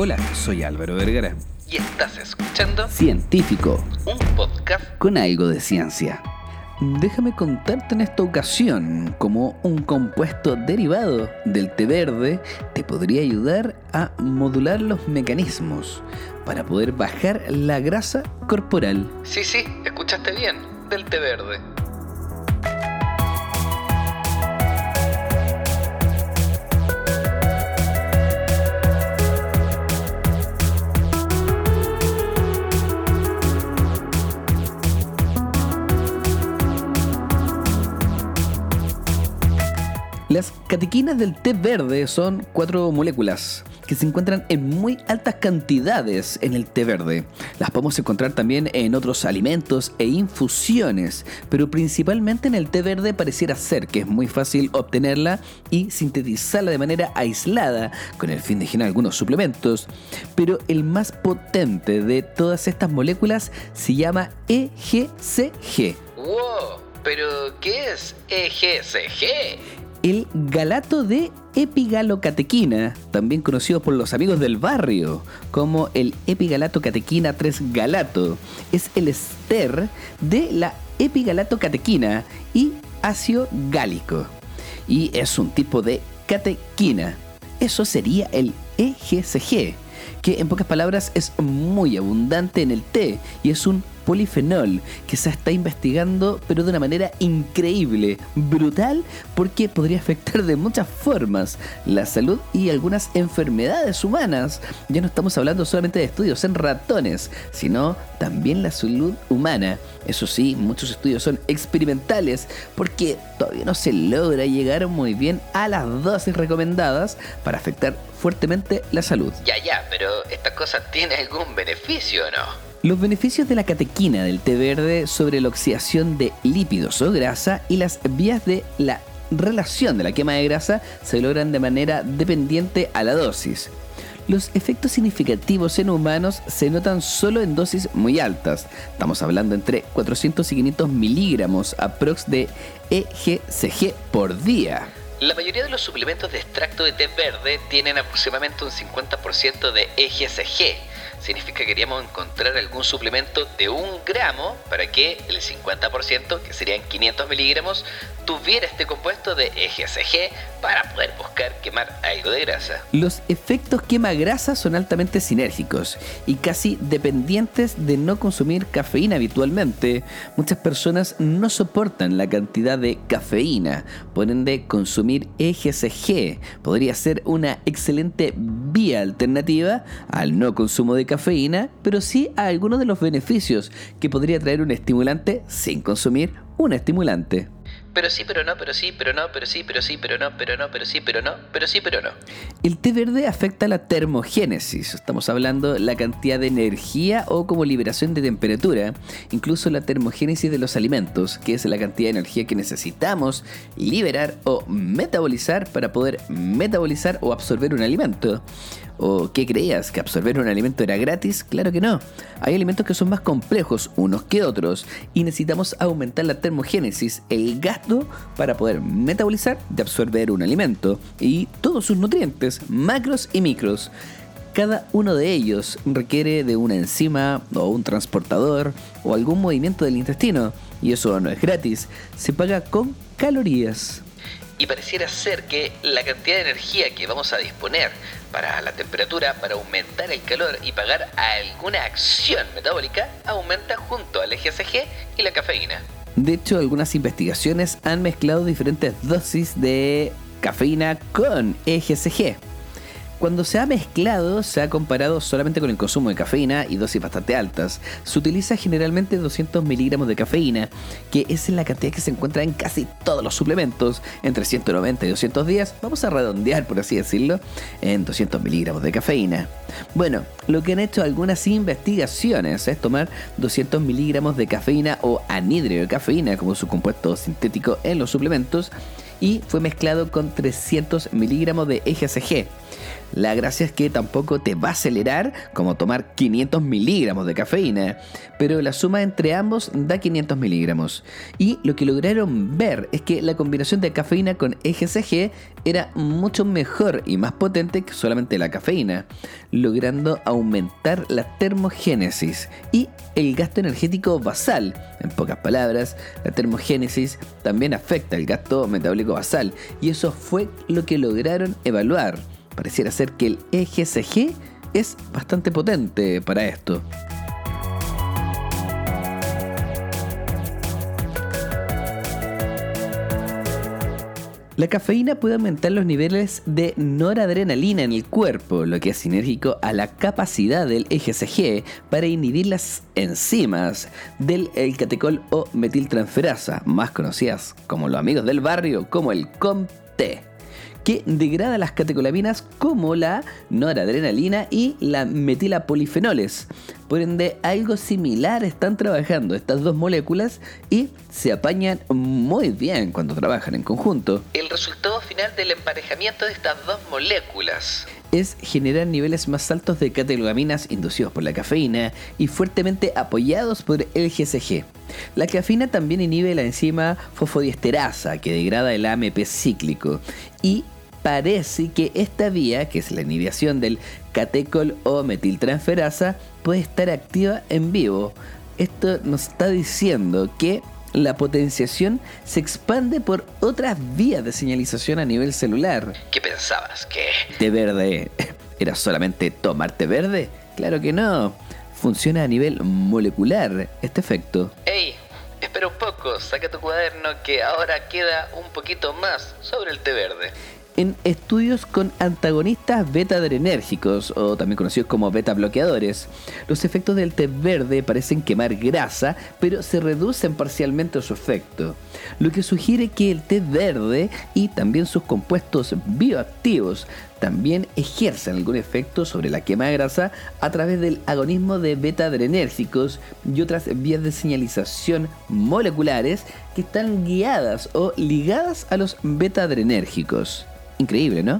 Hola, soy Álvaro Vergara. Y estás escuchando Científico, un podcast con algo de ciencia. Déjame contarte en esta ocasión cómo un compuesto derivado del té verde te podría ayudar a modular los mecanismos para poder bajar la grasa corporal. Sí, sí, escuchaste bien, del té verde. Catequinas del té verde son cuatro moléculas que se encuentran en muy altas cantidades en el té verde. Las podemos encontrar también en otros alimentos e infusiones, pero principalmente en el té verde pareciera ser que es muy fácil obtenerla y sintetizarla de manera aislada con el fin de generar algunos suplementos. Pero el más potente de todas estas moléculas se llama EGCG. ¡Wow! ¿Pero qué es EGCG? El galato de epigalocatequina, también conocido por los amigos del barrio como el epigalato catequina 3 galato, es el ester de la epigalato-catequina y ácido gálico. Y es un tipo de catequina. Eso sería el EGCG, que en pocas palabras es muy abundante en el té y es un polifenol que se está investigando pero de una manera increíble, brutal, porque podría afectar de muchas formas la salud y algunas enfermedades humanas. Ya no estamos hablando solamente de estudios en ratones, sino también la salud humana. Eso sí, muchos estudios son experimentales porque todavía no se logra llegar muy bien a las dosis recomendadas para afectar fuertemente la salud. Ya, ya, pero ¿esta cosa tiene algún beneficio no? Los beneficios de la catequina del té verde sobre la oxidación de lípidos o grasa y las vías de la relación de la quema de grasa se logran de manera dependiente a la dosis. Los efectos significativos en humanos se notan solo en dosis muy altas. Estamos hablando entre 400 y 500 miligramos aprox de EGCG por día. La mayoría de los suplementos de extracto de té verde tienen aproximadamente un 50% de EGCG. Significa que queríamos encontrar algún suplemento de un gramo para que el 50%, que serían 500 miligramos, tuviera este compuesto de EGCG para poder buscar quemar algo de grasa. Los efectos quema grasa son altamente sinérgicos y casi dependientes de no consumir cafeína habitualmente. Muchas personas no soportan la cantidad de cafeína, por ende consumir EGCG podría ser una excelente alternativa al no consumo de cafeína, pero sí a algunos de los beneficios que podría traer un estimulante sin consumir un estimulante. Pero sí, pero no, pero sí, pero no, pero sí, pero sí, pero no, pero no, pero sí, pero no, pero sí, pero no. El té verde afecta la termogénesis, estamos hablando la cantidad de energía o como liberación de temperatura, incluso la termogénesis de los alimentos, que es la cantidad de energía que necesitamos liberar o metabolizar para poder metabolizar o absorber un alimento. ¿O qué creías? ¿Que absorber un alimento era gratis? Claro que no. Hay alimentos que son más complejos unos que otros y necesitamos aumentar la termogénesis, el gasto para poder metabolizar y absorber un alimento y todos sus nutrientes, macros y micros. Cada uno de ellos requiere de una enzima o un transportador o algún movimiento del intestino y eso no es gratis, se paga con calorías. Y pareciera ser que la cantidad de energía que vamos a disponer para la temperatura, para aumentar el calor y pagar alguna acción metabólica, aumenta junto al EGCG y la cafeína. De hecho, algunas investigaciones han mezclado diferentes dosis de cafeína con EGCG. Cuando se ha mezclado, se ha comparado solamente con el consumo de cafeína y dosis bastante altas. Se utiliza generalmente 200 miligramos de cafeína, que es la cantidad que se encuentra en casi todos los suplementos, entre 190 y 210, vamos a redondear por así decirlo, en 200 miligramos de cafeína. Bueno, lo que han hecho algunas investigaciones es tomar 200 miligramos de cafeína o anhídrido de cafeína como su compuesto sintético en los suplementos y fue mezclado con 300 miligramos de EGCG. La gracia es que tampoco te va a acelerar como tomar 500 miligramos de cafeína, pero la suma entre ambos da 500 miligramos. Y lo que lograron ver es que la combinación de cafeína con EGCG era mucho mejor y más potente que solamente la cafeína, logrando aumentar la termogénesis y el gasto energético basal. En pocas palabras, la termogénesis también afecta el gasto metabólico basal y eso fue lo que lograron evaluar. Pareciera ser que el EGCG es bastante potente para esto. La cafeína puede aumentar los niveles de noradrenalina en el cuerpo, lo que es sinérgico a la capacidad del EGCG para inhibir las enzimas del catecol o metiltransferasa, más conocidas como los amigos del barrio como el COMT que degrada las catecolaminas como la noradrenalina y la metilapolifenoles. Por ende, algo similar están trabajando estas dos moléculas y se apañan muy bien cuando trabajan en conjunto. El resultado final del emparejamiento de estas dos moléculas es generar niveles más altos de catecolaminas inducidos por la cafeína y fuertemente apoyados por el GCG. La cafeína también inhibe la enzima fosfodiesterasa que degrada el AMP cíclico y parece que esta vía, que es la inhibición del catecol o metiltransferasa, puede estar activa en vivo. Esto nos está diciendo que la potenciación se expande por otras vías de señalización a nivel celular. ¿Qué pensabas? ¿Que té verde era solamente tomar té verde? Claro que no. Funciona a nivel molecular este efecto. ¡Ey! Espera un poco, saca tu cuaderno que ahora queda un poquito más sobre el té verde en estudios con antagonistas beta-adrenérgicos, o también conocidos como beta-bloqueadores. Los efectos del té verde parecen quemar grasa, pero se reducen parcialmente su efecto, lo que sugiere que el té verde y también sus compuestos bioactivos también ejercen algún efecto sobre la quema de grasa a través del agonismo de beta-adrenérgicos y otras vías de señalización moleculares que están guiadas o ligadas a los beta-adrenérgicos. Increíble, ¿no?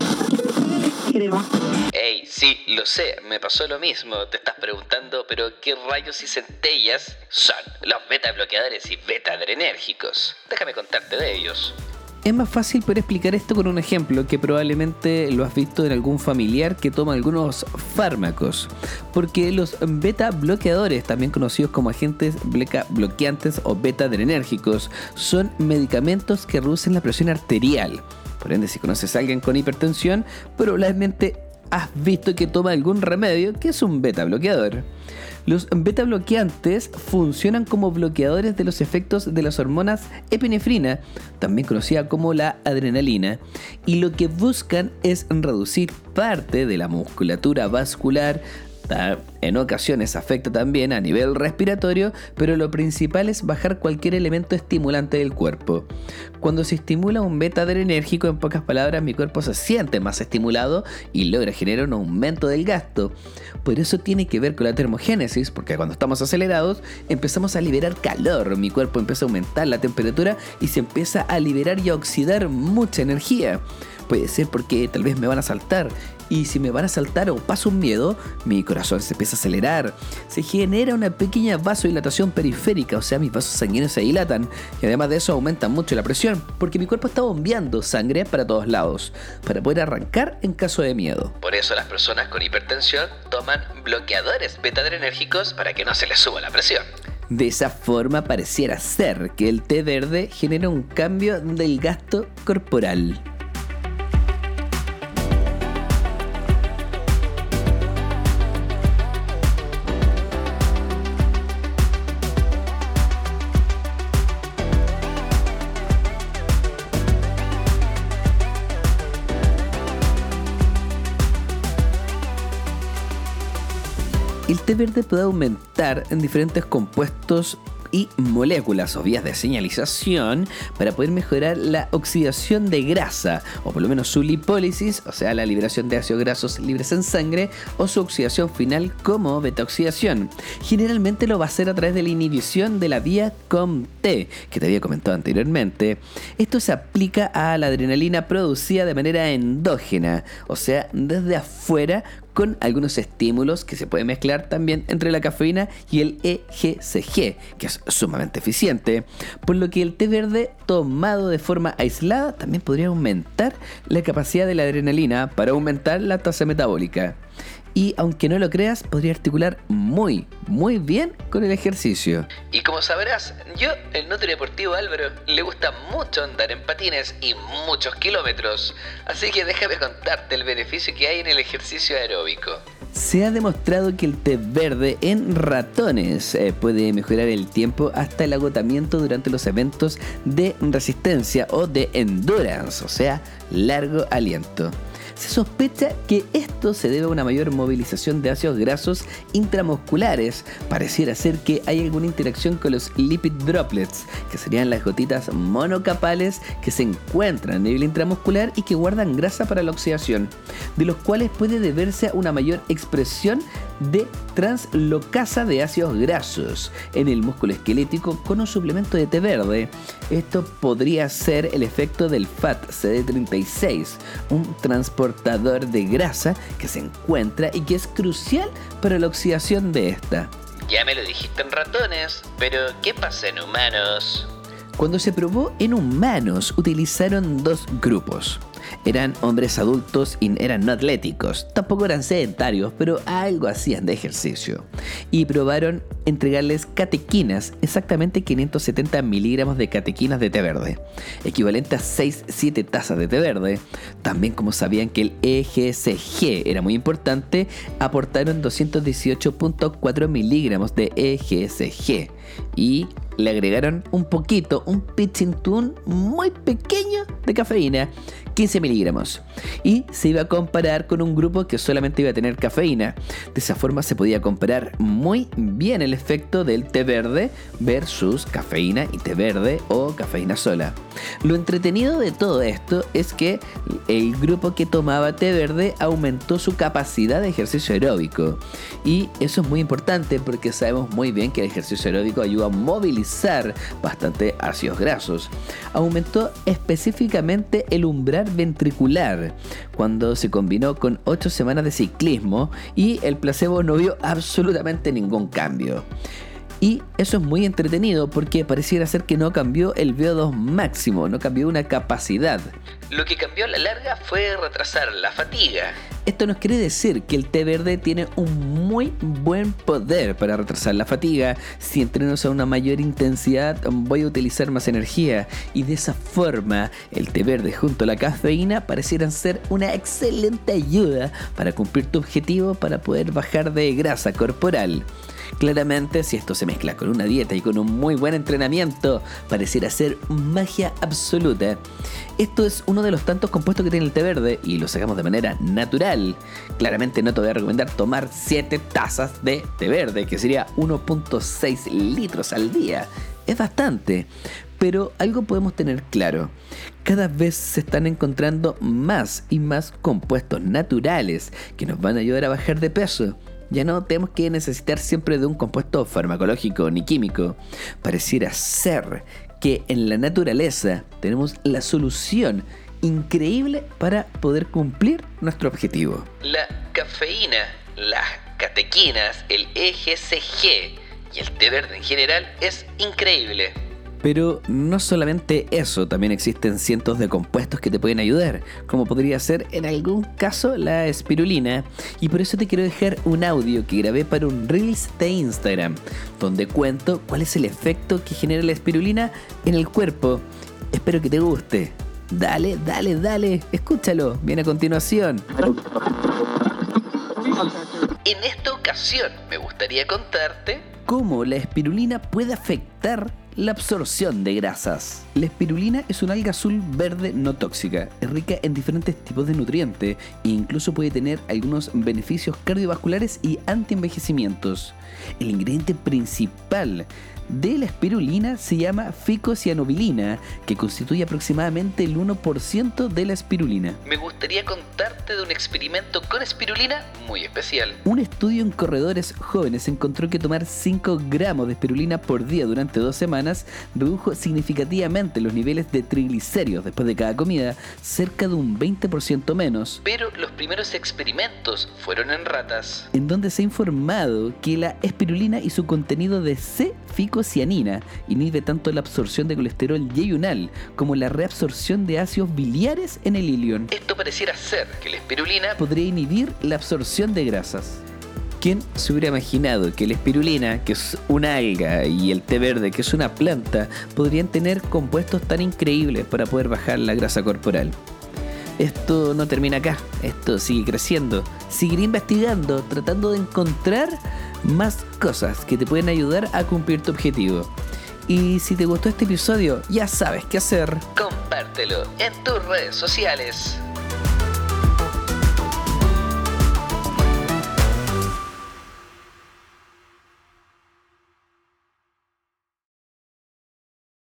Ey, sí, lo sé, me pasó lo mismo. Te estás preguntando, pero ¿qué rayos y centellas son los beta bloqueadores y beta adrenérgicos? Déjame contarte de ellos. Es más fácil poder explicar esto con un ejemplo que probablemente lo has visto en algún familiar que toma algunos fármacos. Porque los beta bloqueadores, también conocidos como agentes bloqueantes o beta adrenérgicos, son medicamentos que reducen la presión arterial por ende, si conoces a alguien con hipertensión, probablemente has visto que toma algún remedio que es un beta bloqueador. Los beta bloqueantes funcionan como bloqueadores de los efectos de las hormonas epinefrina, también conocida como la adrenalina, y lo que buscan es reducir parte de la musculatura vascular en ocasiones afecta también a nivel respiratorio, pero lo principal es bajar cualquier elemento estimulante del cuerpo. Cuando se estimula un beta adrenérgico, en pocas palabras, mi cuerpo se siente más estimulado y logra generar un aumento del gasto. Por eso tiene que ver con la termogénesis, porque cuando estamos acelerados empezamos a liberar calor, mi cuerpo empieza a aumentar la temperatura y se empieza a liberar y a oxidar mucha energía. Puede ser porque tal vez me van a saltar y si me van a saltar o paso un miedo, mi corazón se empieza a acelerar. Se genera una pequeña vasodilatación periférica, o sea, mis vasos sanguíneos se dilatan y además de eso aumenta mucho la presión, porque mi cuerpo está bombeando sangre para todos lados, para poder arrancar en caso de miedo. Por eso las personas con hipertensión toman bloqueadores beta-adrenérgicos para que no se les suba la presión. De esa forma pareciera ser que el té verde genera un cambio del gasto corporal. El té verde puede aumentar en diferentes compuestos y moléculas o vías de señalización para poder mejorar la oxidación de grasa, o por lo menos su lipólisis, o sea, la liberación de ácidos grasos libres en sangre, o su oxidación final como beta-oxidación. Generalmente lo va a hacer a través de la inhibición de la vía COMT, que te había comentado anteriormente. Esto se aplica a la adrenalina producida de manera endógena, o sea, desde afuera con algunos estímulos que se pueden mezclar también entre la cafeína y el EGCG, que es sumamente eficiente, por lo que el té verde tomado de forma aislada también podría aumentar la capacidad de la adrenalina para aumentar la tasa metabólica y aunque no lo creas, podría articular muy, muy bien con el ejercicio. Y como sabrás, yo, el Nutri Deportivo Álvaro, le gusta mucho andar en patines y muchos kilómetros, así que déjame contarte el beneficio que hay en el ejercicio aeróbico. Se ha demostrado que el té verde en ratones eh, puede mejorar el tiempo hasta el agotamiento durante los eventos de resistencia o de endurance, o sea, largo aliento. Se sospecha que esto se debe a una mayor movilización de ácidos grasos intramusculares. Pareciera ser que hay alguna interacción con los lipid droplets, que serían las gotitas monocapales que se encuentran a nivel intramuscular y que guardan grasa para la oxidación, de los cuales puede deberse a una mayor expresión de translocasa de ácidos grasos en el músculo esquelético con un suplemento de té verde. Esto podría ser el efecto del FAT CD36, un transportador de grasa que se encuentra y que es crucial para la oxidación de esta. Ya me lo dijiste en ratones, pero ¿qué pasa en humanos? Cuando se probó en humanos utilizaron dos grupos. Eran hombres adultos y eran no atléticos, tampoco eran sedentarios, pero algo hacían de ejercicio. Y probaron entregarles catequinas, exactamente 570 miligramos de catequinas de té verde, equivalente a 6-7 tazas de té verde. También como sabían que el EGCG era muy importante, aportaron 218.4 miligramos de EGCG y le agregaron un poquito, un pitching tune muy pequeño de cafeína 15 miligramos. Y se iba a comparar con un grupo que solamente iba a tener cafeína. De esa forma se podía comparar muy bien el efecto del té verde versus cafeína y té verde o cafeína sola. Lo entretenido de todo esto es que el grupo que tomaba té verde aumentó su capacidad de ejercicio aeróbico. Y eso es muy importante porque sabemos muy bien que el ejercicio aeróbico ayuda a movilizar bastante ácidos grasos. Aumentó específicamente el umbral ventricular cuando se combinó con 8 semanas de ciclismo y el placebo no vio absolutamente ningún cambio. Y eso es muy entretenido porque pareciera ser que no cambió el VO2 máximo, no cambió una capacidad. Lo que cambió a la larga fue retrasar la fatiga. Esto nos quiere decir que el té verde tiene un muy buen poder para retrasar la fatiga. Si entrenos a una mayor intensidad voy a utilizar más energía y de esa forma el té verde junto a la cafeína parecieran ser una excelente ayuda para cumplir tu objetivo para poder bajar de grasa corporal. Claramente, si esto se mezcla con una dieta y con un muy buen entrenamiento, pareciera ser magia absoluta. Esto es uno de los tantos compuestos que tiene el té verde y lo sacamos de manera natural. Claramente no te voy a recomendar tomar 7 tazas de té verde, que sería 1.6 litros al día. Es bastante. Pero algo podemos tener claro. Cada vez se están encontrando más y más compuestos naturales que nos van a ayudar a bajar de peso. Ya no tenemos que necesitar siempre de un compuesto farmacológico ni químico. Pareciera ser que en la naturaleza tenemos la solución increíble para poder cumplir nuestro objetivo. La cafeína, las catequinas, el EGCG y el té verde en general es increíble. Pero no solamente eso, también existen cientos de compuestos que te pueden ayudar, como podría ser en algún caso la espirulina. Y por eso te quiero dejar un audio que grabé para un Reels de Instagram, donde cuento cuál es el efecto que genera la espirulina en el cuerpo. Espero que te guste. Dale, dale, dale, escúchalo, viene a continuación. En esta ocasión me gustaría contarte cómo la espirulina puede afectar la absorción de grasas. La espirulina es una alga azul verde no tóxica, es rica en diferentes tipos de nutrientes e incluso puede tener algunos beneficios cardiovasculares y antienvejecimientos. El ingrediente principal de la espirulina se llama ficocianobilina, que constituye aproximadamente el 1% de la espirulina. Me gustaría contarte de un experimento con espirulina muy especial. Un estudio en corredores jóvenes encontró que tomar 5 gramos de espirulina por día durante dos semanas redujo significativamente los niveles de triglicéridos después de cada comida, cerca de un 20% menos. Pero los primeros experimentos fueron en ratas. En donde se ha informado que la espirulina y su contenido de C-ficocianina inhibe tanto la absorción de colesterol yeyunal como la reabsorción de ácidos biliares en el ilion. Esto pareciera ser que la espirulina podría inhibir la absorción de grasas. ¿Quién se hubiera imaginado que la espirulina, que es una alga, y el té verde, que es una planta, podrían tener compuestos tan increíbles para poder bajar la grasa corporal? Esto no termina acá, esto sigue creciendo. Seguiré investigando, tratando de encontrar más cosas que te pueden ayudar a cumplir tu objetivo. Y si te gustó este episodio, ya sabes qué hacer. compártelo en tus redes sociales.